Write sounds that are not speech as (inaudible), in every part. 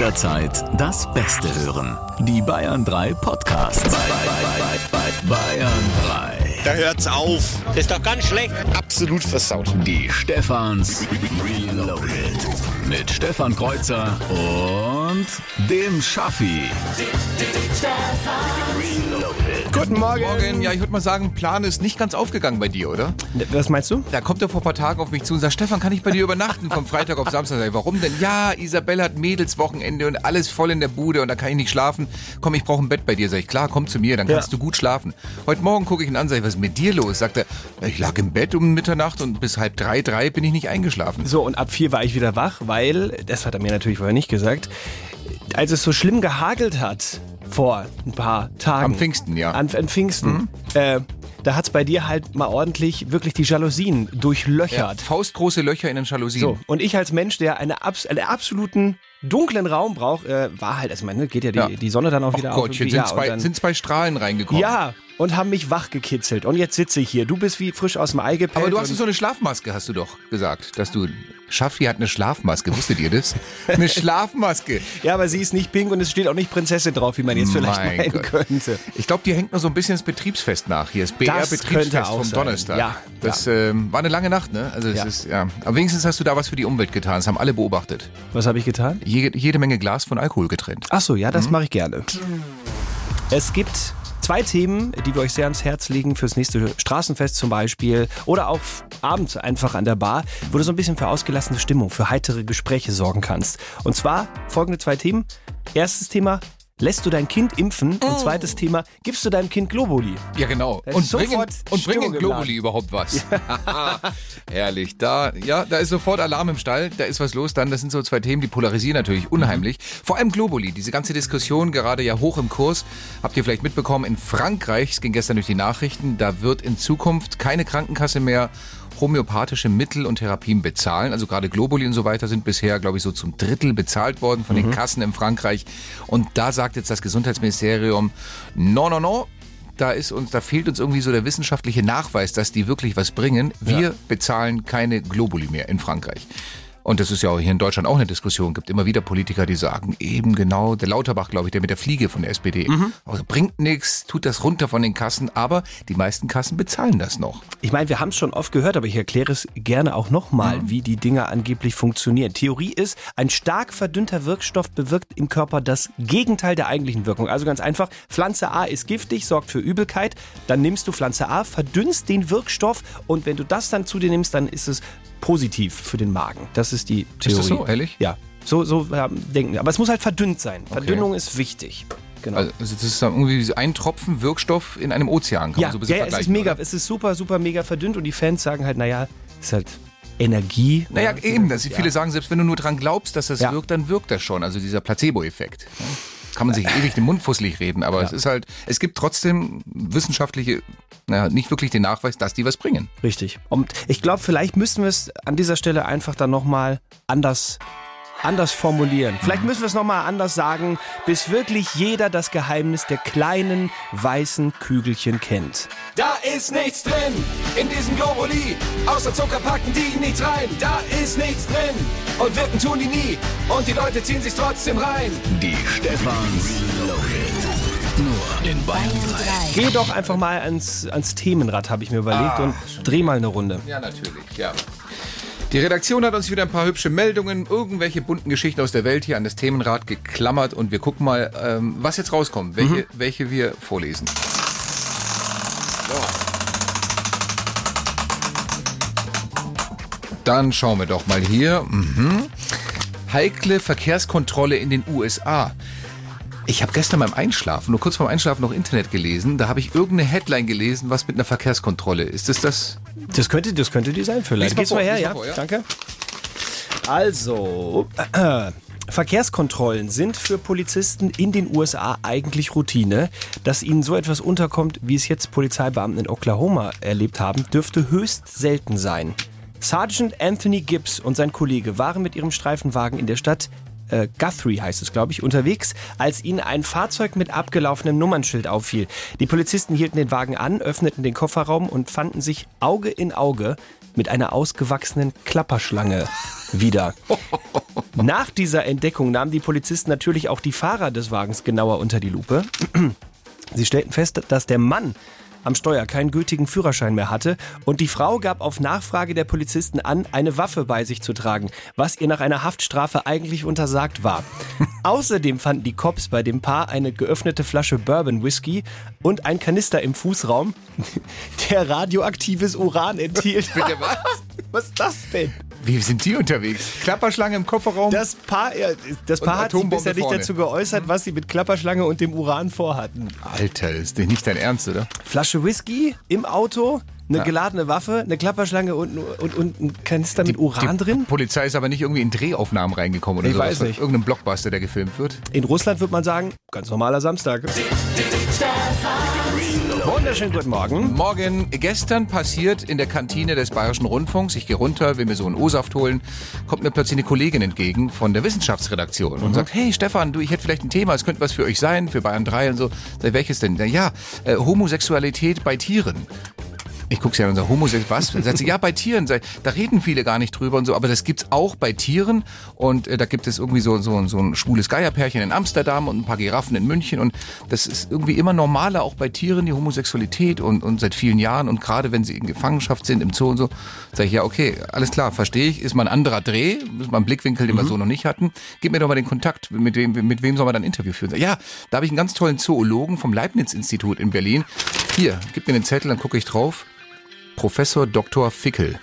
jederzeit das Beste hören. Die Bayern 3 Podcast. Bei, bei, bei, Bayern 3. Da hört's auf. Das ist doch ganz schlecht. Absolut versaut. Die Stefans Reloaded. Mit Stefan Kreuzer und dem Schaffi. Guten Morgen. Morgen, ja, ich würde mal sagen, Plan ist nicht ganz aufgegangen bei dir, oder? Was meinst du? Da kommt er vor ein paar Tagen auf mich zu und sagt, Stefan, kann ich bei dir übernachten vom Freitag auf Samstag? Sag ich, Warum denn? Ja, Isabelle hat Mädelswochenende und alles voll in der Bude und da kann ich nicht schlafen. Komm, ich brauche ein Bett bei dir. Sag ich, klar, komm zu mir, dann kannst Ja. du gut schlafen. Heute Morgen gucke ich ihn an, sag ich, was ist mit dir los? Sagt er, ich lag im Bett um Mitternacht und bis halb drei, drei bin ich nicht eingeschlafen. So, und ab vier war ich wieder wach, weil, das hat er mir natürlich vorher nicht gesagt, als es so schlimm gehagelt hat vor ein paar Tagen. Am Pfingsten, ja. An, an Pfingsten. Äh, da hat's bei dir halt mal ordentlich wirklich die Jalousien Ja, durchlöchert. faustgroße Löcher in den Jalousien. So, und ich als Mensch, der eine, abs einen absoluten dunklen Raum braucht, äh, war halt, also meine, geht ja die, Ja. die Sonne dann auch wieder Gottchen, auf. sind, ja, zwei, und dann, sind zwei Strahlen reingekommen. ja, und haben mich wach gekitzelt. Und jetzt sitze ich hier. Du bist wie frisch aus dem Ei gepellt. Aber du hast so eine Schlafmaske, hast du doch gesagt, dass du. Schaffi hat eine Schlafmaske, wusstet ihr das? Eine (laughs) Schlafmaske. Ja, aber sie ist nicht pink und es steht auch nicht Prinzessin drauf, wie man jetzt vielleicht Mein meinen Gott. könnte. Ich glaube, die hängt noch so ein bisschen das Betriebsfest nach. Hier, das könnte BR-Betriebsfest vom sein. Donnerstag. Ja, Das Ähm, war eine lange Nacht, ne? Also es Ja. ist, ja. Aber wenigstens hast du da was für die Umwelt getan. Das haben alle beobachtet. Was habe ich getan? Je, jede Menge Glas von Alkohol getrennt. Ach so, ja, das Mhm. mache ich gerne. Es gibt zwei Themen, die wir euch sehr ans Herz legen fürs nächste Straßenfest zum Beispiel oder auch abends einfach an der Bar, wo du so ein bisschen für ausgelassene Stimmung, für heitere Gespräche sorgen kannst. Und zwar folgende zwei Themen. Erstes Thema, lässt du dein Kind impfen? Und zweites Thema, gibst du deinem Kind Globuli? Ja, genau. Und bringen, und bringen Globuli überhaupt was. (laughs) Herrlich. Da, ja, da ist sofort Alarm im Stall. Da ist was los. Dann, das sind so zwei Themen, die polarisieren natürlich unheimlich. Vor allem Globuli. Diese ganze Diskussion gerade ja hoch im Kurs. Habt ihr vielleicht mitbekommen, in Frankreich, es ging gestern durch die Nachrichten, da wird in Zukunft keine Krankenkasse mehr homöopathische Mittel und Therapien bezahlen. Also gerade Globuli und so weiter sind bisher, glaube ich, so zum Drittel bezahlt worden von den Kassen in Frankreich. Und da sagt jetzt das Gesundheitsministerium, no, no, no, da ist uns, da fehlt uns irgendwie so der wissenschaftliche Nachweis, dass die wirklich was bringen. Wir bezahlen keine Globuli mehr in Frankreich. Und das ist ja auch hier in Deutschland auch eine Diskussion. Gibt immer wieder Politiker, die sagen, eben genau, der Lauterbach, glaube ich, der mit der Fliege von der SPD. Also bringt nichts, tut das runter von den Kassen, aber die meisten Kassen bezahlen das noch. Ich meine, wir haben es schon oft gehört, aber ich erkläre es gerne auch nochmal, Mhm. wie die Dinger angeblich funktionieren. Theorie ist, ein stark verdünnter Wirkstoff bewirkt im Körper das Gegenteil der eigentlichen Wirkung. Also ganz einfach, Pflanze A ist giftig, sorgt für Übelkeit, dann nimmst du Pflanze A, verdünnst den Wirkstoff und wenn du das dann zu dir nimmst, dann ist es positiv für den Magen. Das ist die Theorie. das so, ehrlich? Ja, so, so ähm, denken wir. Aber es muss halt verdünnt sein. Verdünnung ist wichtig. Genau. Also das ist dann irgendwie ein Tropfen Wirkstoff in einem Ozean, kann Ja, man so ein bisschen ja, ja es ist mega, oder? es ist super, super mega verdünnt und die Fans sagen halt, naja, ist halt Energie. Naja, Ja, eben. Das, ja. viele sagen, selbst wenn du nur dran glaubst, dass das Ja. wirkt, dann wirkt das schon. Also dieser Placebo-Effekt. Kann man sich ewig den Mund fusselig reden, aber es ist halt, es gibt trotzdem wissenschaftliche, naja, nicht wirklich den Nachweis, dass die was bringen. Richtig. Und ich glaube, vielleicht müssen wir es an dieser Stelle einfach dann nochmal anders, anders formulieren. Vielleicht müssen wir es nochmal anders sagen, bis wirklich jeder das Geheimnis der kleinen weißen Kügelchen kennt. Da ist nichts drin in diesem Globuli. Außer Zucker packen die nichts rein. Da ist nichts drin. Und wirken tun die nie. Und die Leute ziehen sich trotzdem rein. Die Stefans Reloaded. Nur in Bayern 3. Geh doch einfach mal ans, ans Themenrad, habe ich mir überlegt, und dreh mal eine Runde. Ja, natürlich, ja. Die Redaktion hat uns wieder ein paar hübsche Meldungen, irgendwelche bunten Geschichten aus der Welt hier an das Themenrad geklammert und wir gucken mal, ähm, was jetzt rauskommt, welche, welche wir vorlesen. Dann schauen wir doch mal hier. Mhm. Heikle Verkehrskontrolle in den USA. Ich habe gestern beim Einschlafen, nur kurz vorm Einschlafen noch Internet gelesen. Da habe ich irgendeine Headline gelesen, was mit einer Verkehrskontrolle ist. Ist das Das könnte, das könnte die sein vielleicht. Geht's vor, mal her, lies mal ja? vor, ja. Danke. Also, äh, (clears throat) Verkehrskontrollen sind für Polizisten in den USA eigentlich Routine. Dass ihnen so etwas unterkommt, wie es jetzt Polizeibeamten in Oklahoma erlebt haben, dürfte höchst selten sein. Sergeant Anthony Gibbs und sein Kollege waren mit ihrem Streifenwagen in der Stadt äh, Guthrie heißt es, glaube ich, unterwegs, als ihnen ein Fahrzeug mit abgelaufenem Nummernschild auffiel. Die Polizisten hielten den Wagen an, öffneten den Kofferraum und fanden sich Auge in Auge mit einer ausgewachsenen Klapperschlange wieder. (laughs) Nach dieser Entdeckung nahmen die Polizisten natürlich auch die Fahrer des Wagens genauer unter die Lupe. Sie stellten fest, dass der Mann am Steuer keinen gültigen Führerschein mehr hatte und die Frau gab auf Nachfrage der Polizisten an, eine Waffe bei sich zu tragen, was ihr nach einer Haftstrafe eigentlich untersagt war. (laughs) Außerdem fanden die Cops bei dem Paar eine geöffnete Flasche Bourbon Whisky und ein Kanister im Fußraum, (laughs) der radioaktives Uran enthielt. Bitte was? Was ist das denn? Wie sind die unterwegs? Klapperschlange im Kofferraum? Das Paar, ja, das Paar hat sich bisher nicht vorne. dazu geäußert, was sie mit Klapperschlange und dem Uran vorhatten. Alter, das ist nicht dein Ernst, oder? Flasche Whisky im Auto, eine geladene Waffe, eine Klapperschlange und, und, und ein Kanister mit Uran die drin. Polizei ist aber nicht irgendwie in Drehaufnahmen reingekommen oder Ich so. weiß nicht. Irgendein Blockbuster, der gefilmt wird. In Russland würde man sagen, ganz normaler Samstag. Wunderschönen guten Morgen. Morgen, gestern passiert in der Kantine des Bayerischen Rundfunks, ich gehe runter, will mir so einen O-Saft holen, kommt mir plötzlich eine Kollegin entgegen von der Wissenschaftsredaktion und sagt, hey Stefan, du, ich hätte vielleicht ein Thema, es könnte was für euch sein, für Bayern 3 und so. Sag, welches denn? Na Ja, äh, Homosexualität bei Tieren. Ich gucke sie an sage, Homosexualität, was? Sagt sie, ja, bei Tieren. Da reden viele gar nicht drüber und so, aber das gibt's auch bei Tieren. Und äh, da gibt es irgendwie so, so, so ein schwules Geierpärchen in Amsterdam und ein paar Giraffen in München. Und das ist irgendwie immer normaler, auch bei Tieren, die Homosexualität und, und seit vielen Jahren. Und gerade wenn sie in Gefangenschaft sind, im Zoo und so, sage ich, ja, okay, alles klar, verstehe ich. Ist mal ein anderer Dreh, ist mal ein Blickwinkel, den wir so noch nicht hatten. Gib mir doch mal den Kontakt, mit wem, mit wem soll man dann ein Interview führen? Ja, da habe ich einen ganz tollen Zoologen vom Leibniz-Institut in Berlin. Hier, gib mir den Zettel, dann gucke ich drauf. Professor Dr. Fickel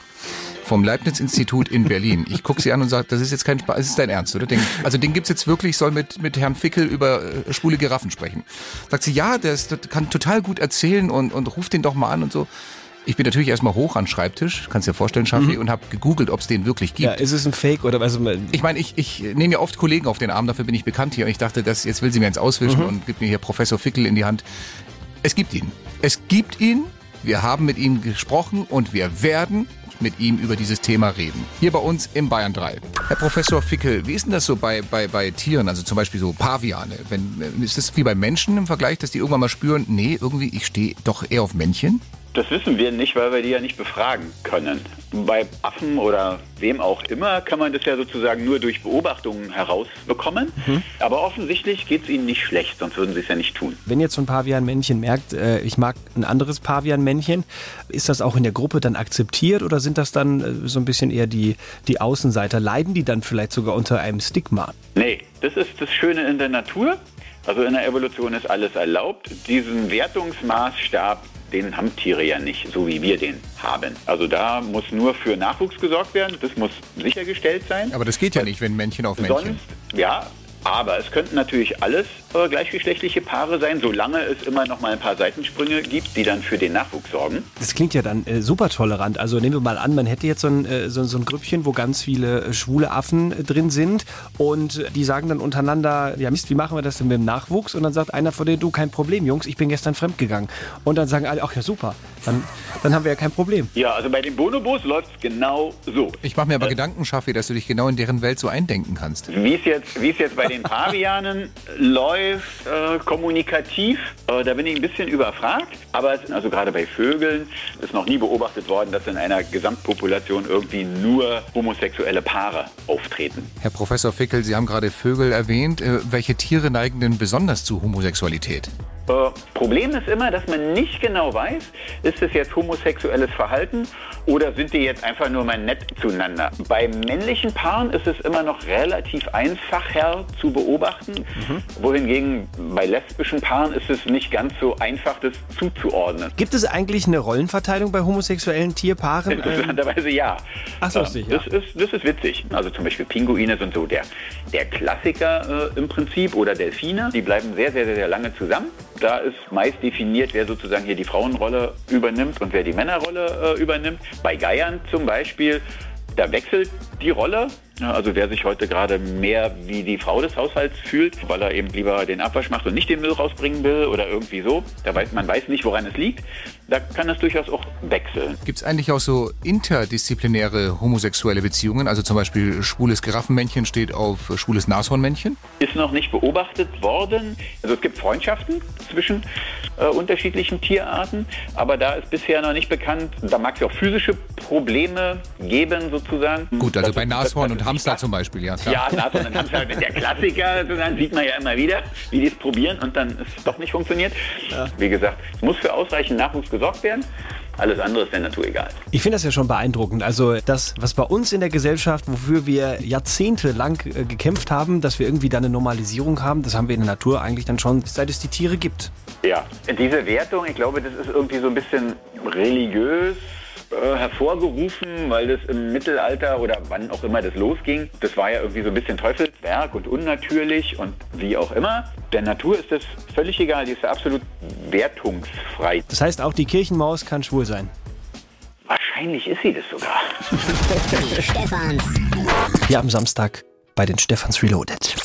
vom Leibniz-Institut in Berlin. Ich gucke sie an und sage, das ist jetzt kein Spaß, das ist dein Ernst, oder? Den, also den gibt's jetzt wirklich, ich soll mit, mit Herrn Fickel über äh, schwule Giraffen sprechen. Sagt sie, ja, der ist, der kann total gut erzählen und, und ruft den doch mal an und so. Ich bin natürlich erstmal hoch an den Schreibtisch, kannst dir vorstellen, Schaffi, und habe gegoogelt, ob es den wirklich gibt. Ja, ist es ein Fake oder was? Ich meine, ich, ich nehme ja oft Kollegen auf den Arm, dafür bin ich bekannt hier. Und ich dachte, das, jetzt will sie mir ins Auswischen und gibt mir hier Professor Fickel in die Hand. Es gibt ihn. Es gibt ihn. Wir haben mit ihm gesprochen und wir werden mit ihm über dieses Thema reden. Hier bei uns im Bayern 3. Herr Professor Fickel, wie ist denn das so bei, bei, bei Tieren, also zum Beispiel so Paviane? Wenn, ist das wie bei Menschen im Vergleich, dass die irgendwann mal spüren, nee, irgendwie, ich stehe doch eher auf Männchen? Das wissen wir nicht, weil wir die ja nicht befragen können. Bei Affen oder wem auch immer kann man das ja sozusagen nur durch Beobachtungen herausbekommen. Aber offensichtlich geht es ihnen nicht schlecht, sonst würden sie es ja nicht tun. Wenn jetzt so ein Pavianmännchen merkt, äh, ich mag ein anderes Pavianmännchen, ist das auch in der Gruppe dann akzeptiert oder sind das dann äh, so ein bisschen eher die, die Außenseiter? Leiden die dann vielleicht sogar unter einem Stigma? Nee, das ist das Schöne in der Natur. Also in der Evolution ist alles erlaubt. Diesen Wertungsmaßstab, den haben Tiere ja nicht, so wie wir den haben. Also da muss nur für Nachwuchs gesorgt werden. Das muss sichergestellt sein. Aber das geht ja nicht, wenn Männchen auf Männchen. Sonst, ja, aber es könnten natürlich alles äh, gleichgeschlechtliche Paare sein, solange es immer noch mal ein paar Seitensprünge gibt, die dann für den Nachwuchs sorgen. Das klingt ja dann äh, super tolerant. Also nehmen wir mal an, man hätte jetzt so ein, äh, so, so ein Grüppchen, wo ganz viele äh, schwule Affen äh, drin sind und die sagen dann untereinander, ja Mist, wie machen wir das denn mit dem Nachwuchs? Und dann sagt einer von denen, du, kein Problem, Jungs, ich bin gestern fremdgegangen. Und dann sagen alle, ach ja super, dann, dann haben wir ja kein Problem. Ja, also bei den Bonobos läuft es genau so. Ich mache mir aber Gedanken, Schaffi, dass du dich genau in deren Welt so eindenken kannst. Wie es jetzt, jetzt bei den Pavianen läuft, äh, kommunikativ, äh, da bin ich ein bisschen überfragt. Aber es, also gerade bei Vögeln ist noch nie beobachtet worden, dass in einer Gesamtpopulation irgendwie nur homosexuelle Paare auftreten. Herr Professor Fickel, Sie haben gerade Vögel erwähnt. Äh, Welche Tiere neigen denn besonders zu Homosexualität? Äh, Problem ist immer, dass man nicht genau weiß, ist es jetzt homosexuelles Verhalten oder sind die jetzt einfach nur mal nett zueinander. Bei männlichen Paaren ist es immer noch relativ einfacher zu beobachten, wohingegen bei lesbischen Paaren ist es nicht ganz so einfach, das zuzuordnen. Gibt es eigentlich eine Rollenverteilung bei homosexuellen Tierpaaren? (laughs) Ähm, Interessanterweise ja. Ach so, ja. das, ist, das ist witzig. Also zum Beispiel Pinguine sind so der, der Klassiker äh, im Prinzip oder Delfine. Die bleiben sehr, sehr, sehr lange zusammen. Da ist meist definiert, wer sozusagen hier die Frauenrolle übernimmt und wer die Männerrolle äh, übernimmt. Bei Geiern zum Beispiel, da wechselt die Rolle. Also wer sich heute gerade mehr wie die Frau des Haushalts fühlt, weil er eben lieber den Abwasch macht und nicht den Müll rausbringen will oder irgendwie so, da weiß man weiß nicht, woran es liegt. Da kann das durchaus auch wechseln. Gibt es eigentlich auch so interdisziplinäre homosexuelle Beziehungen? Also zum Beispiel schwules Giraffenmännchen steht auf schwules Nashornmännchen? Ist noch nicht beobachtet worden. Also es gibt Freundschaften zwischen äh, unterschiedlichen Tierarten, aber da ist bisher noch nicht bekannt. Da mag es ja auch physische Probleme geben sozusagen. Gut, also Das bei ist- Nashorn das und ist Hamster zum Beispiel, ja. Klar. Ja, Nashorn und Hamster, der Klassiker, dann sieht man ja immer wieder, wie die es probieren und dann es doch nicht funktioniert. Wie gesagt, es muss für ausreichend Nachwuchs gesorgt werden. Alles andere ist der Natur egal. Ich finde das ja schon beeindruckend. Also das, was bei uns in der Gesellschaft, wofür wir jahrzehntelang äh, gekämpft haben, dass wir irgendwie da eine Normalisierung haben, das haben wir in der Natur eigentlich dann schon, seit es die Tiere gibt. Ja, diese Wertung, ich glaube, das ist irgendwie so ein bisschen religiös äh, hervorgerufen, weil das im Mittelalter oder wann auch immer das losging, das war ja irgendwie so ein bisschen Teufelswerk und unnatürlich und wie auch immer. Der Natur ist das völlig egal, die ist ja absolut wertungsfrei. Das heißt, auch die Kirchenmaus kann schwul sein. Wahrscheinlich ist sie das sogar. (laughs) Hier am Samstag bei den Stephans Reloaded.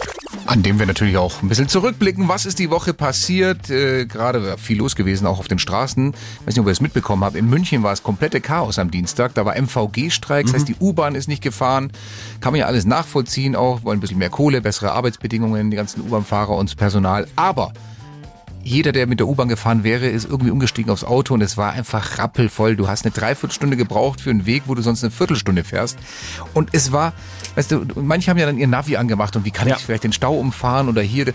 An dem wir natürlich auch ein bisschen zurückblicken. Was ist die Woche passiert? Äh, Gerade war viel los gewesen, auch auf den Straßen. Ich weiß nicht, ob ihr es mitbekommen habt. In München war es komplette Chaos am Dienstag. Da war MVG-Streik, das heißt, die U-Bahn ist nicht gefahren. Kann man ja alles nachvollziehen auch. Wollen ein bisschen mehr Kohle, bessere Arbeitsbedingungen, die ganzen U-Bahn-Fahrer und das Personal. Aber jeder, der mit der U-Bahn gefahren wäre, ist irgendwie umgestiegen aufs Auto und es war einfach rappelvoll. Du hast eine Dreiviertelstunde gebraucht für einen Weg, wo du sonst eine Viertelstunde fährst. Und es war, weißt du, manche haben ja dann ihr Navi angemacht und wie kann Ja. ich vielleicht den Stau umfahren oder hier.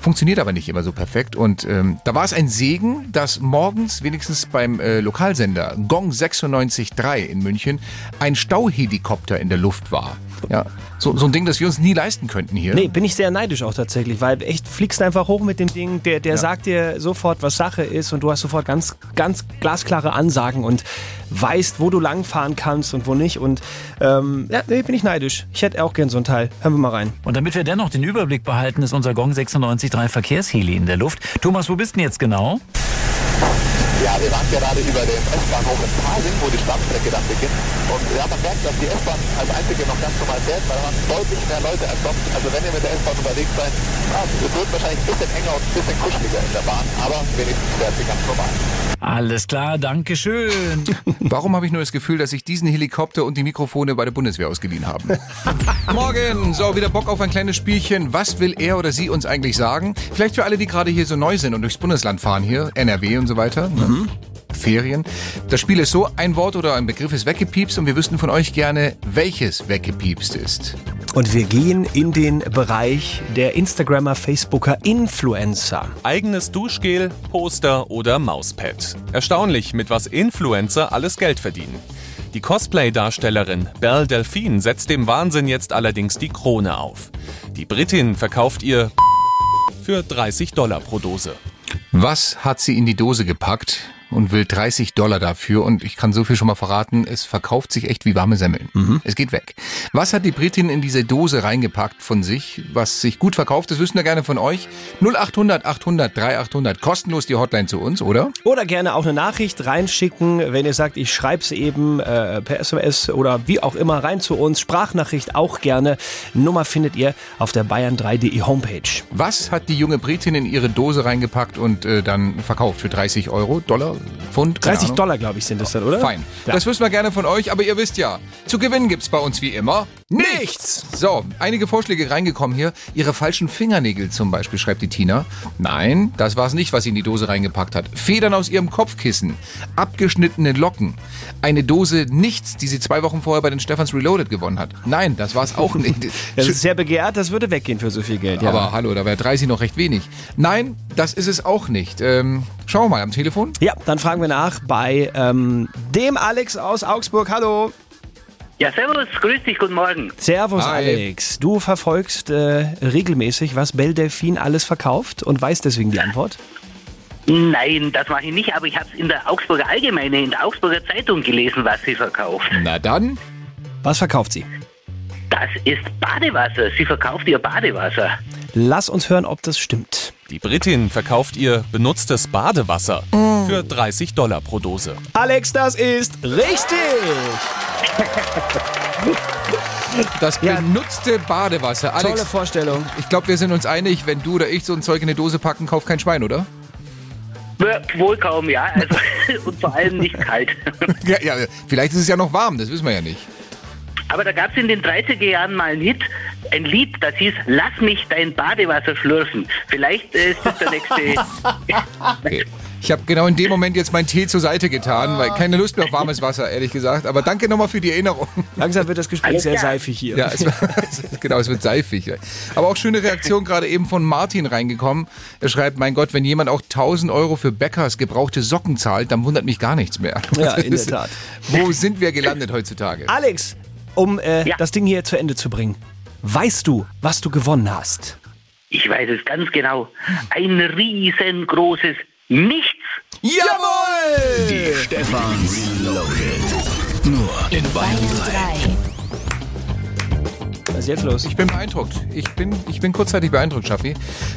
Funktioniert aber nicht immer so perfekt. Und ähm, da war es ein Segen, dass morgens wenigstens beim äh, Lokalsender Gong 96.3 in München ein Stauhelikopter in der Luft war. Ja, so, so ein Ding, das wir uns nie leisten könnten hier. Nee, bin ich sehr neidisch auch tatsächlich, weil echt fliegst einfach hoch mit dem Ding, der, der sagt dir sofort, was Sache ist und du hast sofort ganz, ganz glasklare Ansagen und weißt, wo du langfahren kannst und wo nicht. Und ähm, ja, nee, bin ich neidisch. Ich hätte auch gern so ein Teil. Hören wir mal rein. Und damit wir dennoch den Überblick behalten, ist unser Gong 96.3 Verkehrsheli in der Luft. Thomas, wo bist denn jetzt genau? Ja, wir waren gerade über dem S-Bahnhof in Pasing, wo die Stammstrecke dann beginnt. Und ja, man merkt, dass die S-Bahn als einzige noch ganz normal fährt, weil da waren deutlich mehr Leute als sonst. Also wenn ihr mit der S-Bahn unterwegs seid, ja, es wird wahrscheinlich ein bisschen enger und ein bisschen kuscheliger in der Bahn, aber wenigstens fährt sie ganz normal. Alles klar, danke schön. (laughs) Warum habe ich nur das Gefühl, dass sich diesen Helikopter und die Mikrofone bei der Bundeswehr ausgeliehen haben? (laughs) Morgen, so wieder Bock auf ein kleines Spielchen. Was will er oder sie uns eigentlich sagen? Vielleicht für alle, die gerade hier so neu sind und durchs Bundesland fahren hier, NRW und so weiter. ne? Ferien. Das Spiel ist so, ein Wort oder ein Begriff ist weggepiepst und wir wüssten von euch gerne, welches weggepiepst ist. Und wir gehen in den Bereich der Instagrammer, Facebooker, Influencer. Eigenes Duschgel, Poster oder Mauspad. Erstaunlich, mit was Influencer alles Geld verdienen. Die Cosplay-Darstellerin Belle Delphine setzt dem Wahnsinn jetzt allerdings die Krone auf. Die Britin verkauft ihr für 30 Dollar pro Dose. Was hat sie in die Dose gepackt und will 30 Dollar dafür? Und ich kann so viel schon mal verraten, es verkauft sich echt wie warme Semmeln. Es geht weg. Was hat die Britin in diese Dose reingepackt von sich, was sich gut verkauft? Das wissen wir gerne von euch. 0800 800 3800. Kostenlos die Hotline zu uns, oder? Oder gerne auch eine Nachricht reinschicken, wenn ihr sagt, ich schreib's eben äh, per SMS oder wie auch immer rein zu uns. Sprachnachricht auch gerne. Nummer findet ihr auf der bayern3.de Homepage. Was hat die junge Britin in ihre Dose reingepackt und äh, dann verkauft für 30 Euro, Dollar, Pfund? Keine 30 Ahnung. Dollar, glaube ich, sind das dann, oder? Fein. Ja. Das wissen wir gerne von euch, aber ihr wisst ja, zu gewinnen gibt's bei uns wie immer nichts. So, einige Vorschläge reingekommen hier. Ihre falschen Fingernägel zum Beispiel, schreibt die Tina. Nein, das war's nicht, was sie in die Dose reingepackt hat. Federn aus ihrem Kopfkissen, abgeschnittene Locken, eine Dose Nichts, die sie zwei Wochen vorher bei den Stephans Reloaded gewonnen hat. Nein, das war's auch (laughs) nicht. Das ist sehr begehrt, das würde weggehen für so viel Geld. Ja. Aber hallo, da wäre 30 noch recht wenig. Nein, das ist es auch nicht. Ähm, schauen wir mal am Telefon. ja, dann fragen wir nach bei ähm, dem Alex aus Augsburg. Hallo. Ja, servus, grüß dich, guten Morgen. Servus, Hi. Alex. Du verfolgst äh, regelmäßig, was Belle Delphine alles verkauft und weißt deswegen die Antwort? Nein, das mache ich nicht, aber ich habe es in der Augsburger Allgemeine, in der Augsburger Zeitung gelesen, was sie verkauft. Na dann. Was verkauft sie? Das ist Badewasser. Sie verkauft ihr Badewasser. Lass uns hören, ob das stimmt. Die Britin verkauft ihr benutztes Badewasser für 30 Dollar pro Dose. Alex, das ist richtig. Das Ja. benutzte Badewasser. Tolle Alex, Vorstellung. ich glaube, wir sind uns einig, wenn du oder ich so ein Zeug in eine Dose packen, kauft kein Schwein, oder? Wohl kaum, ja. Also, (laughs) und vor allem nicht kalt. (laughs) Ja, ja, vielleicht ist es ja noch warm, das wissen wir ja nicht. Aber da gab es in den 30er Jahren mal einen Hit, ein Lied, das hieß Lass mich dein Badewasser schlürfen. Vielleicht äh, ist das der nächste. (laughs) Okay. Ich habe genau in dem Moment jetzt meinen Tee zur Seite getan, weil keine Lust mehr auf warmes Wasser, ehrlich gesagt. Aber danke nochmal für die Erinnerung. Langsam wird das Gespräch Alles sehr klar. seifig hier. Ja, es, (laughs) genau, es wird seifig. Aber auch schöne Reaktion gerade eben von Martin reingekommen. Er schreibt, mein Gott, wenn jemand auch 1000 Euro für Bäckers gebrauchte Socken zahlt, dann wundert mich gar nichts mehr. Ja, in der Tat. Wo sind wir gelandet heutzutage? Alex, um äh, Ja. das Ding hier zu Ende zu bringen. Weißt du, was du gewonnen hast? Ich weiß es ganz genau. Ein riesengroßes Nichts. Jawohl! Die Stefans Reloaded. Nur in Bayern 3. Was ist jetzt los? Ich bin beeindruckt. Ich bin, ich bin kurzzeitig beeindruckt, Schaffi.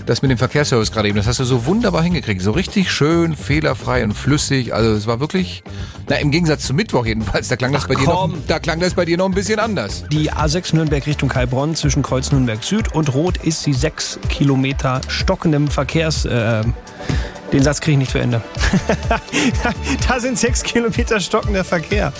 Das mit dem Verkehrsservice gerade eben, das hast du so wunderbar hingekriegt. So richtig schön, fehlerfrei und flüssig. Also es war wirklich, na im Gegensatz zum Mittwoch jedenfalls, da klang das Ach, bei dir noch, komm. da klang das bei dir noch ein bisschen anders. Die A6 Nürnberg Richtung Heilbronn zwischen Kreuz Nürnberg Süd und Rot ist sie sechs Kilometer stockendem Verkehrs. Äh, den Satz kriege ich nicht zu Ende. (laughs) da sind sechs Kilometer stockender Verkehr.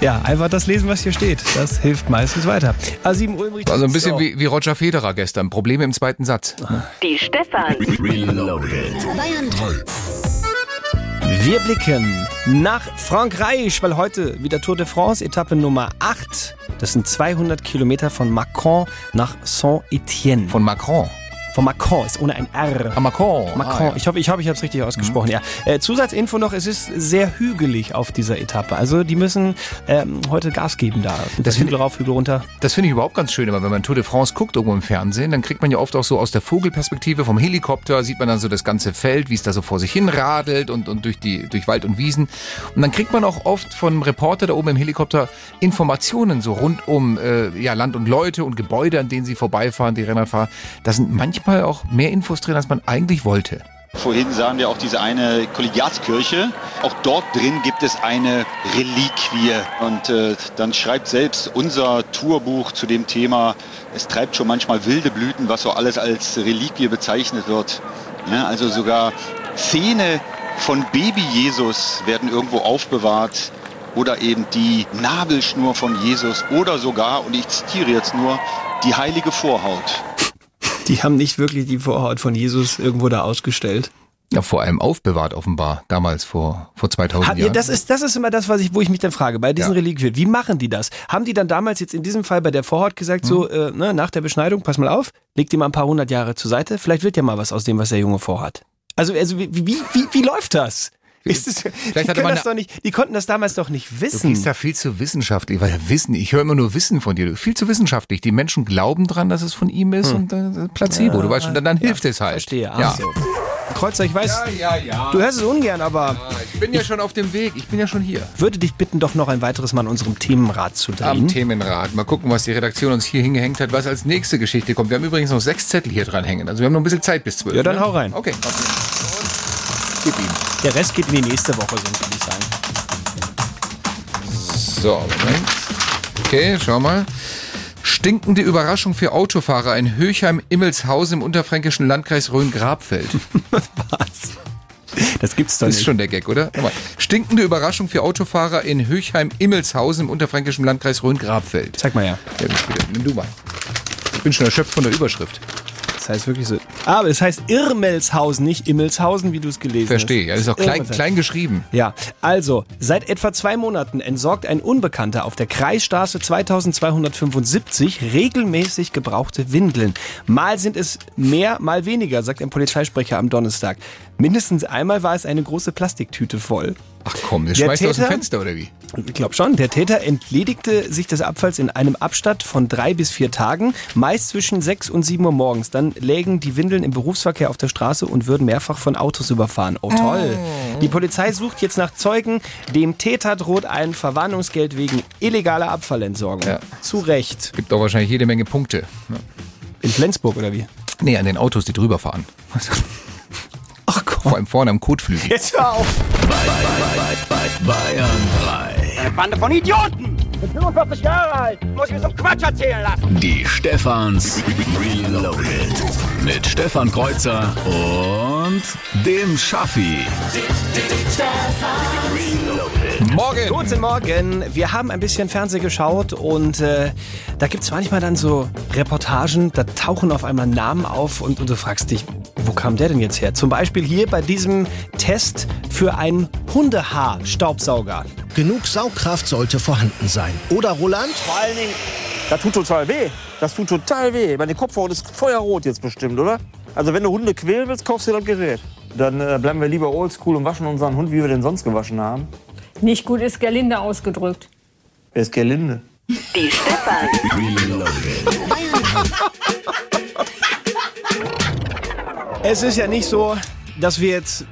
Ja, einfach das lesen, was hier steht. Das hilft meistens weiter. A7 Ulm Also ein bisschen So. wie, wie Roger Federer gestern. Probleme im zweiten Satz. Die Stefan. Reloaded. Bayern 3. Wir blicken nach Frankreich, weil heute wieder Tour de France, Etappe Nummer 8. Das sind 200 Kilometer von Macron nach Saint-Étienne. Von Macron. Von Macron, ist ohne ein R. Ah, Macron. Macron. Ah, ja. Ich hoffe, ich, hoffe, ich habe es richtig ausgesprochen. Ja. Äh, Zusatzinfo noch, es ist sehr hügelig auf dieser Etappe. Also die müssen ähm, heute Gas geben da. Das Hügel rauf, Hügel runter. Das finde ich überhaupt ganz schön, aber wenn man Tour de France guckt irgendwo im Fernsehen, dann kriegt man ja oft auch so aus der Vogelperspektive vom Helikopter, sieht man dann so das ganze Feld, wie es da so vor sich hin radelt und, und durch, die, durch Wald und Wiesen. Und dann kriegt man auch oft von Reporter da oben im Helikopter Informationen so rund um äh, ja, Land und Leute und Gebäude, an denen sie vorbeifahren, die Rennradfahrer. Da sind manchmal auch mehr Infos drin, als man eigentlich wollte. Vorhin sahen wir auch diese eine Kollegiatskirche. Auch dort drin gibt es eine Reliquie. Und äh, dann schreibt selbst unser Tourbuch zu dem Thema, es treibt schon manchmal wilde Blüten, was so alles als Reliquie bezeichnet wird. Ja, also sogar Zähne von Baby Jesus werden irgendwo aufbewahrt. Oder eben die Nabelschnur von Jesus. Oder sogar, und ich zitiere jetzt nur, die heilige Vorhaut. Die haben nicht wirklich die Vorhaut von Jesus irgendwo da ausgestellt. Ja, vor allem aufbewahrt offenbar, damals vor, vor 2000 Hat, ja, Jahren. das, ist, das ist immer das, was ich, wo ich mich dann frage, bei diesen Ja. Reliquien. Wie machen die das? Haben die dann damals jetzt in diesem Fall bei der Vorhaut gesagt, so äh, ne, nach der Beschneidung, pass mal auf, leg die mal ein paar hundert Jahre zur Seite, vielleicht wird ja mal was aus dem, was der Junge vorhat. Also, also wie, wie, wie, wie läuft das? Ist die, hatte können man das doch nicht, die konnten das damals doch nicht Du wissen. gehst da viel zu wissenschaftlich, weil Wissen, ich höre immer nur Wissen von dir. Viel zu wissenschaftlich. Die Menschen glauben dran, dass es von ihm ist und äh, Placebo. du weißt schon, dann, dann hilft es halt. Verstehe. Ja. So. Kreuzer, ich weiß, ja, ja. du hörst es ungern, aber Ich bin ja schon auf dem Weg. Ich bin ja schon hier. würde dich bitten, doch noch ein weiteres Mal an unserem Themenrad zu drehen. Am Themenrad. Mal gucken, was die Redaktion uns hier hingehängt hat, was als nächste Geschichte kommt. Wir haben übrigens noch sechs Zettel hier dran hängen. Also wir haben noch ein bisschen Zeit bis zwölf. Ja, dann ne? hau rein. Okay. okay. Und gib ihm. Der Rest geht in die nächste Woche, so würde ich sagen. So, Moment. Okay, schau mal. Stinkende Überraschung für Autofahrer in Höchheim-Immelshausen im unterfränkischen Landkreis Rhön-Grabfeld. (laughs) Das gibt's doch Das ist nicht. schon der Gag, oder? Stinkende Überraschung für Autofahrer in Höchheim-Immelshausen im unterfränkischen Landkreis Rhön-Grabfeld. Zeig mal. Ja, bitte, nimm du mal. Ich bin schon erschöpft von der Überschrift. Das heißt wirklich so. Ah, aber es heißt Irmelshausen, nicht Immelshausen, wie du es gelesen Verstehe. hast. Ja, das ist auch klein, klein geschrieben. Ja, also, seit etwa zwei Monaten entsorgt ein Unbekannter auf der Kreisstraße 2275 regelmäßig gebrauchte Windeln. Mal sind es mehr, mal weniger, sagt ein Polizeisprecher am Donnerstag. Mindestens einmal war es eine große Plastiktüte voll. Ach komm, das Der schmeißt du aus dem Täter- Fenster, oder wie? Ich glaube schon. Der Täter entledigte sich des Abfalls in einem Abstand von drei bis vier Tagen, meist zwischen sechs und sieben Uhr morgens. Dann lägen die Windeln im Berufsverkehr auf der Straße und würden mehrfach von Autos überfahren. Oh toll. Die Polizei sucht jetzt nach Zeugen. Dem Täter droht ein Verwarnungsgeld wegen illegaler Abfallentsorgung. Ja. Zu Recht. Gibt auch wahrscheinlich jede Menge Punkte. Ja. In Flensburg oder wie? Nee, an den Autos, die drüber fahren. (laughs) Vor allem vorne am Kotflügel. Jetzt hör auf. Bayern 3. Bande von Idioten! Ich bin 45 Jahre alt, muss mir so Quatsch erzählen lassen. Die Stefans Reloaded. mit Stefan Kreuzer und dem Schaffi. Morgen. Guten Morgen. Wir haben ein bisschen Fernsehen geschaut und äh, da gibt es manchmal dann so Reportagen, da tauchen auf einmal Namen auf und, und du fragst dich, wo kam der denn jetzt her? Zum Beispiel hier bei diesem Test für einen Hundehaar-Staubsauger. Genug Saugkraft sollte vorhanden sein. Oder Roland? Vor allen Dingen, das tut total weh. Das tut total weh. Meine Kopfhaut ist feuerrot jetzt bestimmt, oder? Also wenn du Hunde quälen willst, kaufst du das Gerät. Dann äh, bleiben wir lieber oldschool und waschen unseren Hund, wie wir den sonst gewaschen haben. Nicht gut ist Gerlinde ausgedrückt. Wer ist Gerlinde? Die Stefan. (laughs) Es ist ja nicht so, dass wir jetzt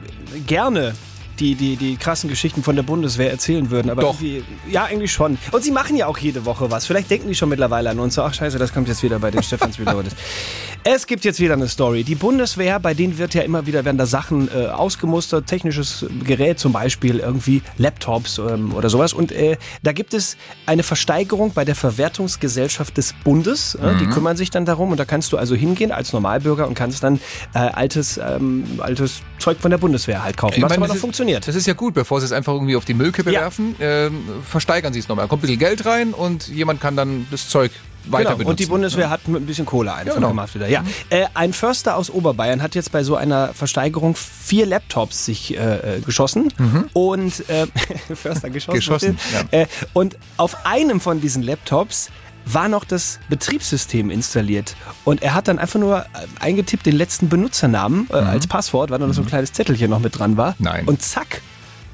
gerne die, die, die krassen Geschichten von der Bundeswehr erzählen würden. Aber Doch. irgendwie- ja, eigentlich schon. Und sie machen ja auch jede Woche was. Vielleicht denken die schon mittlerweile an uns. So, ach scheiße, das kommt jetzt wieder bei den Stefans Reloaded. Es gibt jetzt wieder eine Story. Die Bundeswehr, bei denen wird ja immer wieder, werden da Sachen äh, ausgemustert, technisches Gerät zum Beispiel, irgendwie Laptops ähm, oder sowas. Und äh, da gibt es eine Versteigerung bei der Verwertungsgesellschaft des Bundes. Äh, Die Mhm. kümmern sich dann darum und da kannst du also hingehen als Normalbürger und kannst dann äh, altes, ähm, altes Zeug von der Bundeswehr halt kaufen, Ich was meine, aber das noch ist- funktioniert. Das ist ja gut, bevor sie es einfach irgendwie auf die Müllkippe Ja. werfen, ähm, versteigern sie es nochmal. Da kommt ein bisschen Geld rein und jemand kann dann das Zeug weiter genau. benutzen. Und die Bundeswehr hat mit ein bisschen Kohle einfach Genau. gemacht wieder. Ja. Äh, ein Förster aus Oberbayern hat jetzt bei so einer Versteigerung vier Laptops sich äh, äh, geschossen und äh, (laughs) Förster geschossen. Geschossen, versteht? Äh, und auf einem von diesen Laptops war noch das Betriebssystem installiert. Und er hat dann einfach nur äh, eingetippt den letzten Benutzernamen äh, als Passwort, weil da noch so ein kleines Zettelchen noch mit dran war. Nein. Und zack,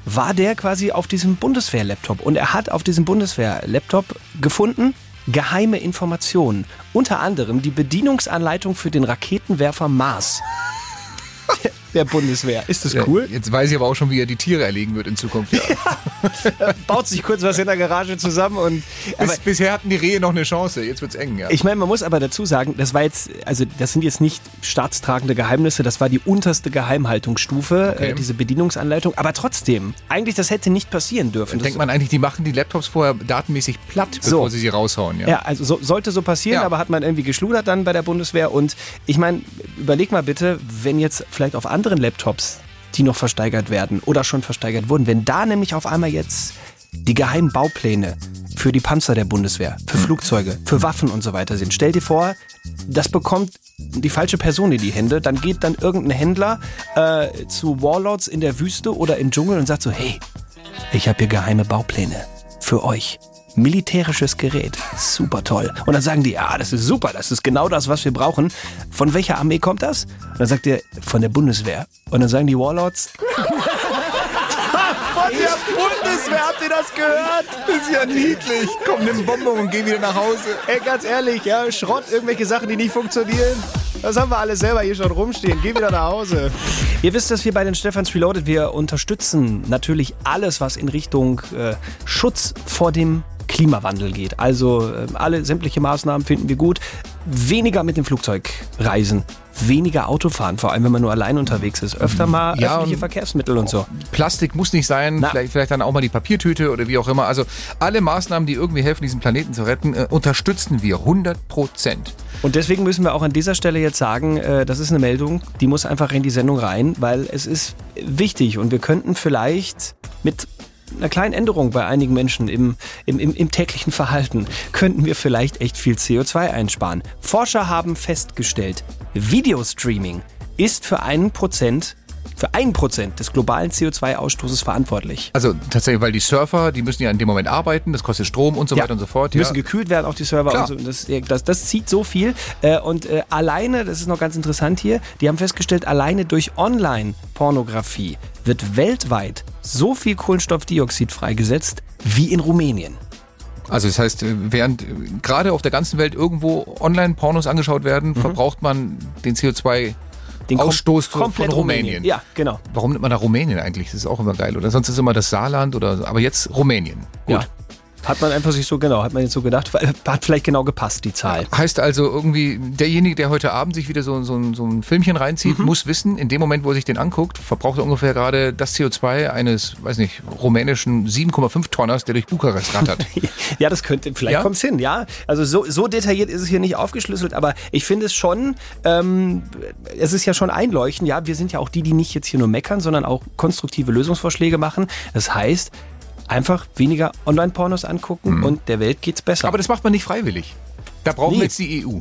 war der quasi auf diesem Bundeswehr-Laptop. Und er hat auf diesem Bundeswehr-Laptop gefunden geheime Informationen. Unter anderem die Bedienungsanleitung für den Raketenwerfer Mars. Der Bundeswehr. Ist das Ja, cool? Jetzt weiß ich aber auch schon, wie er die Tiere erlegen wird in Zukunft. Ja. (laughs) (laughs) Baut sich kurz was in der Garage zusammen und. Aber Bis, bisher hatten die Rehe noch eine Chance, jetzt wird's eng. Ja. Ich meine, man muss aber dazu sagen, das war jetzt, also das sind jetzt nicht staatstragende Geheimnisse, das war die unterste Geheimhaltungsstufe, Okay. äh, diese Bedienungsanleitung. Aber trotzdem, eigentlich, das hätte nicht passieren dürfen. Denkt man eigentlich, die machen die Laptops vorher datenmäßig platt, So. bevor sie sie raushauen. Ja. Ja, also so, sollte so passieren, Ja. aber hat man irgendwie geschludert dann bei der Bundeswehr. Und ich meine, überleg mal bitte, wenn jetzt vielleicht auf anderen Laptops, die noch versteigert werden oder schon versteigert wurden, wenn da nämlich auf einmal jetzt die geheimen Baupläne für die Panzer der Bundeswehr, für Flugzeuge, für Waffen und so weiter sind. Stell dir vor, das bekommt die falsche Person in die Hände, dann geht dann irgendein Händler äh, zu Warlords in der Wüste oder im Dschungel und sagt so, hey, ich habe hier geheime Baupläne für euch. Militärisches Gerät. Super toll. Und dann sagen die, ja, das ist super, das ist genau das, was wir brauchen. Von welcher Armee kommt das? Und dann sagt ihr, von der Bundeswehr. Und dann sagen die Warlords, (laughs) Von der Bundeswehr, habt ihr das gehört? Das ist ja niedlich. Komm, nimm Bonbon und geh wieder nach Hause. ey, ganz ehrlich, ja, Schrott, irgendwelche Sachen, die nicht funktionieren. Das haben wir alle selber hier schon rumstehen. Geh wieder nach Hause. Ihr wisst, dass wir bei den Stefans Reloaded, wir unterstützen natürlich alles, was in Richtung äh, Schutz vor dem Klimawandel geht. Also äh, alle sämtliche Maßnahmen finden wir gut. Weniger mit dem Flugzeug reisen, weniger Autofahren, vor allem wenn man nur allein unterwegs ist. Öfter mal Ja, öffentliche und- Verkehrsmittel und so. Plastik muss nicht sein, Na. vielleicht, vielleicht dann auch mal die Papiertüte oder wie auch immer. Also alle Maßnahmen, die irgendwie helfen, diesen Planeten zu retten, äh, unterstützen wir 100 Prozent. Und deswegen müssen wir auch an dieser Stelle jetzt sagen, äh, das ist eine Meldung, die muss einfach in die Sendung rein, weil es ist wichtig und wir könnten vielleicht mit einer kleinen Änderung bei einigen Menschen im, im, im, im täglichen Verhalten, könnten wir vielleicht echt viel CO2 einsparen. Forscher haben festgestellt, Videostreaming ist für einen Prozent, für ein Prozent des globalen CO2-Ausstoßes verantwortlich. Also tatsächlich, weil die Surfer, die müssen ja in dem Moment arbeiten, das kostet Strom und so weiter und so fort. Die müssen ja. gekühlt werden, auch die Server Klar. und so. Das, das, das zieht so viel. Äh, Und äh, alleine, das ist noch ganz interessant hier, die haben festgestellt, alleine durch Online-Pornografie wird weltweit so viel Kohlenstoffdioxid freigesetzt wie in Rumänien. Also das heißt, während äh, gerade auf der ganzen Welt irgendwo Online-Pornos angeschaut werden, verbraucht man den CO2 Den kom- Ausstoß von komplett Rumänien. Ja, genau. Warum nimmt man da Rumänien eigentlich? Das ist auch immer geil, oder? Sonst ist immer das Saarland oder. Aber jetzt Rumänien. Gut. Ja. Hat man einfach sich so, genau, hat man jetzt so gedacht, hat vielleicht genau gepasst, die Zahl. Heißt also irgendwie, derjenige, der heute Abend sich wieder so, so, so ein Filmchen reinzieht, Mhm. muss wissen, in dem Moment, wo er sich den anguckt, verbraucht er ungefähr gerade das CO2 eines, weiß nicht, rumänischen 7,5 Tonners, der durch Bukarest rattert. (laughs) Ja, das könnte, vielleicht Ja? kommt's hin, ja. Also so, so detailliert ist es hier nicht aufgeschlüsselt, aber ich finde es schon, ähm, es ist ja schon einleuchtend, ja, wir sind ja auch die, die nicht jetzt hier nur meckern, sondern auch konstruktive Lösungsvorschläge machen. Das heißt, einfach weniger Online-Pornos angucken und der Welt geht's besser. Mhm. Aber das macht man nicht freiwillig. Da brauchen Nee. wir jetzt die EU.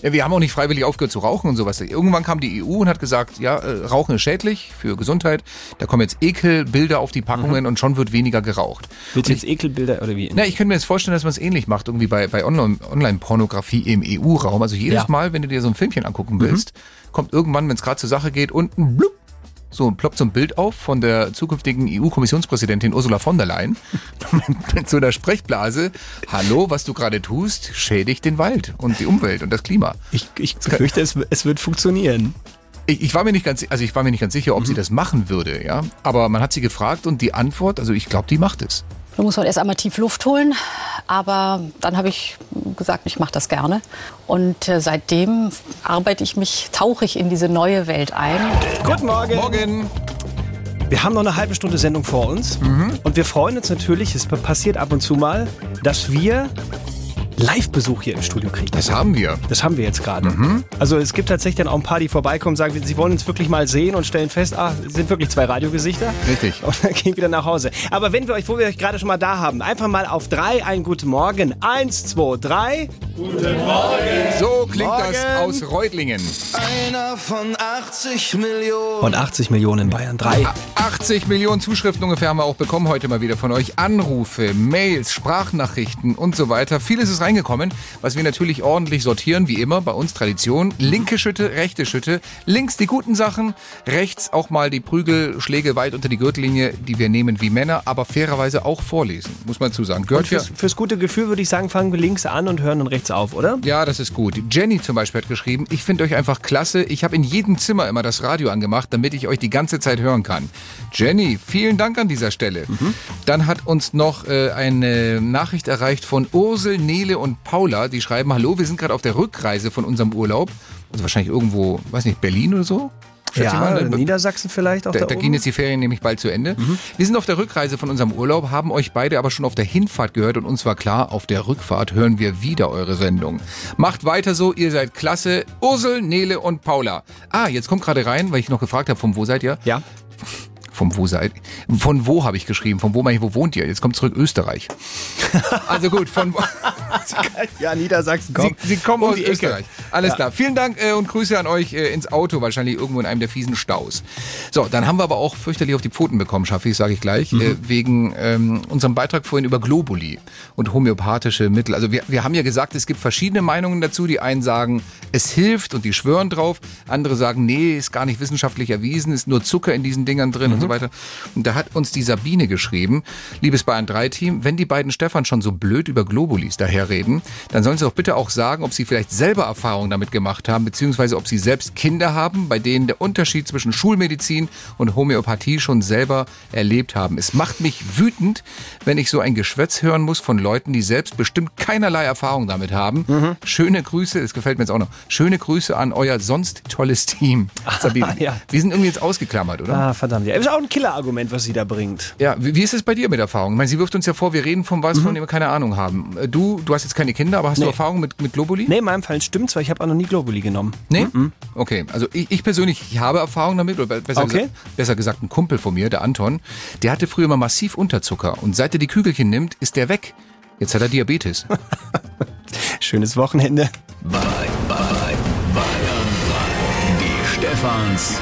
Ja, wir haben auch nicht freiwillig aufgehört zu rauchen und sowas. Irgendwann kam die EU und hat gesagt, ja, äh, Rauchen ist schädlich für Gesundheit. Da kommen jetzt Ekelbilder auf die Packungen und schon wird weniger geraucht. Willst du Und jetzt Ekelbilder oder wie? Na, ich könnte mir jetzt vorstellen, dass man es ähnlich macht, irgendwie bei, bei Online- Online-Pornografie im EU-Raum. Also jedes Ja. Mhm. Mal, wenn du dir so ein Filmchen angucken willst, kommt irgendwann, wenn es gerade zur Sache geht, unten blub, so ploppt so ein Bild auf von der zukünftigen EU-Kommissionspräsidentin Ursula von der Leyen (laughs) mit, so einer Sprechblase. Hallo, was du gerade tust, schädigt den Wald und die Umwelt und das Klima. Ich, ich befürchte, es, es wird funktionieren. Ich, ich war mir nicht ganz, also ich war mir nicht ganz sicher, ob sie das machen würde, ja. Aber man hat sie gefragt und die Antwort, also ich glaube, die macht es. Da muss man erst einmal tief Luft holen. Aber dann habe ich gesagt, ich mache das gerne. Und äh, seitdem arbeite ich mich, tauche ich in diese neue Welt ein. Guten Morgen. Morgen. Wir haben noch eine halbe Stunde Sendung vor uns. Und wir freuen uns natürlich, es passiert ab und zu mal, dass wir Live-Besuch hier im Studio kriegen. Das haben wir. Das haben wir jetzt gerade. Also es gibt tatsächlich dann auch ein paar, die vorbeikommen und sagen, sie wollen uns wirklich mal sehen und stellen fest, ah, es sind wirklich zwei Radiogesichter. Richtig. (laughs) Und dann gehen wieder nach Hause. Aber wenn wir euch, wo wir euch gerade schon mal da haben, einfach mal auf drei einen guten Morgen. Eins, zwei, drei. Guten Morgen. So klingt das Morgen. aus Reutlingen. Einer von 80 Millionen. Und 80 Millionen in Bayern. Drei. 80 Millionen Zuschriften ungefähr haben wir auch bekommen heute mal wieder von euch. Anrufe, Mails, Sprachnachrichten und so weiter. Vieles ist reingekommen, was wir natürlich ordentlich sortieren, wie immer bei uns Tradition. Linke Schütte, rechte Schütte. Links die guten Sachen, rechts auch mal die Prügelschläge weit unter die Gürtellinie, die wir nehmen wie Männer, aber fairerweise auch vorlesen, muss man zu sagen. Und Gehört ja. fürs, fürs gute Gefühl würde ich sagen, fangen wir links an und hören dann rechts auf, oder? Ja, das ist gut. Jenny zum Beispiel hat geschrieben, ich finde euch einfach klasse. Ich habe in jedem Zimmer immer das Radio angemacht, damit ich euch die ganze Zeit hören kann. Jenny, vielen Dank an dieser Stelle. Dann hat uns noch äh, eine Nachricht erreicht von Ursel, Nele und Paula. Die schreiben, hallo, wir sind gerade auf der Rückreise von unserem Urlaub. Also wahrscheinlich irgendwo, weiß nicht, Berlin oder so? Schätze Ja, mal. ne? Niedersachsen vielleicht auch Da, da, da gehen jetzt die Ferien nämlich bald zu Ende. Wir sind auf der Rückreise von unserem Urlaub, haben euch beide aber schon auf der Hinfahrt gehört und uns war klar, auf der Rückfahrt hören wir wieder eure Sendung. Macht weiter so, ihr seid klasse. Ursel, Nele und Paula. Ah, jetzt kommt gerade rein, weil ich noch gefragt habe, von wo seid ihr? Ja. Vom wo seid Von wo habe ich geschrieben? Von wo meine ich, wo wohnt ihr? Jetzt kommt zurück Österreich. (laughs) Also gut, von wo. (laughs) ja, Niedersachsen Sie, Sie kommen Um aus. Österreich. Alles Ja. klar. Vielen Dank äh, und Grüße an euch äh, ins Auto, wahrscheinlich irgendwo in einem der fiesen Staus. So, dann haben wir aber auch fürchterlich auf die Pfoten bekommen, Schaffi, sage ich gleich, Mhm. äh, wegen ähm, unserem Beitrag vorhin über Globuli und homöopathische Mittel. Also wir, wir haben ja gesagt, es gibt verschiedene Meinungen dazu. Die einen sagen, es hilft und die schwören drauf. Andere sagen, nee, ist gar nicht wissenschaftlich erwiesen, ist nur Zucker in diesen Dingern drin Mhm. und so weiter. Und da hat uns die Sabine geschrieben, liebes Bayern 3 Team, wenn die beiden Stefan schon so blöd über Globulis daherreden, dann sollen sie doch bitte auch sagen, ob sie vielleicht selber Erfahrungen damit gemacht haben, beziehungsweise ob sie selbst Kinder haben, bei denen der Unterschied zwischen Schulmedizin und Homöopathie schon selber erlebt haben. Es macht mich wütend, wenn ich so ein Geschwätz hören muss von Leuten, die selbst bestimmt keinerlei Erfahrung damit haben. Schöne Grüße, das gefällt mir jetzt auch noch. Schöne Grüße an euer sonst tolles Team. (laughs) Sabine, ja. wir sind irgendwie jetzt ausgeklammert, oder? Ah, verdammt. Ja, auch ein Killerargument, was sie da bringt. Ja, wie, wie ist es bei dir mit Erfahrung? Ich meine, sie wirft uns ja vor, wir reden von was, von dem wir keine Ahnung haben. Äh, Du, du hast jetzt keine Kinder, aber hast du Nee. Erfahrung mit, mit Globuli? Nee, in meinem Fall stimmt zwar, ich habe auch noch nie Globuli genommen. Nee? Okay, also ich, ich persönlich, ich habe Erfahrung damit, oder besser, Okay. gesagt, besser gesagt ein Kumpel von mir, der Anton, der hatte früher mal massiv Unterzucker und seit er die Kügelchen nimmt, ist der weg. Jetzt hat er Diabetes. (laughs) Schönes Wochenende. Bye, bye, Bayern 3. Die Stefans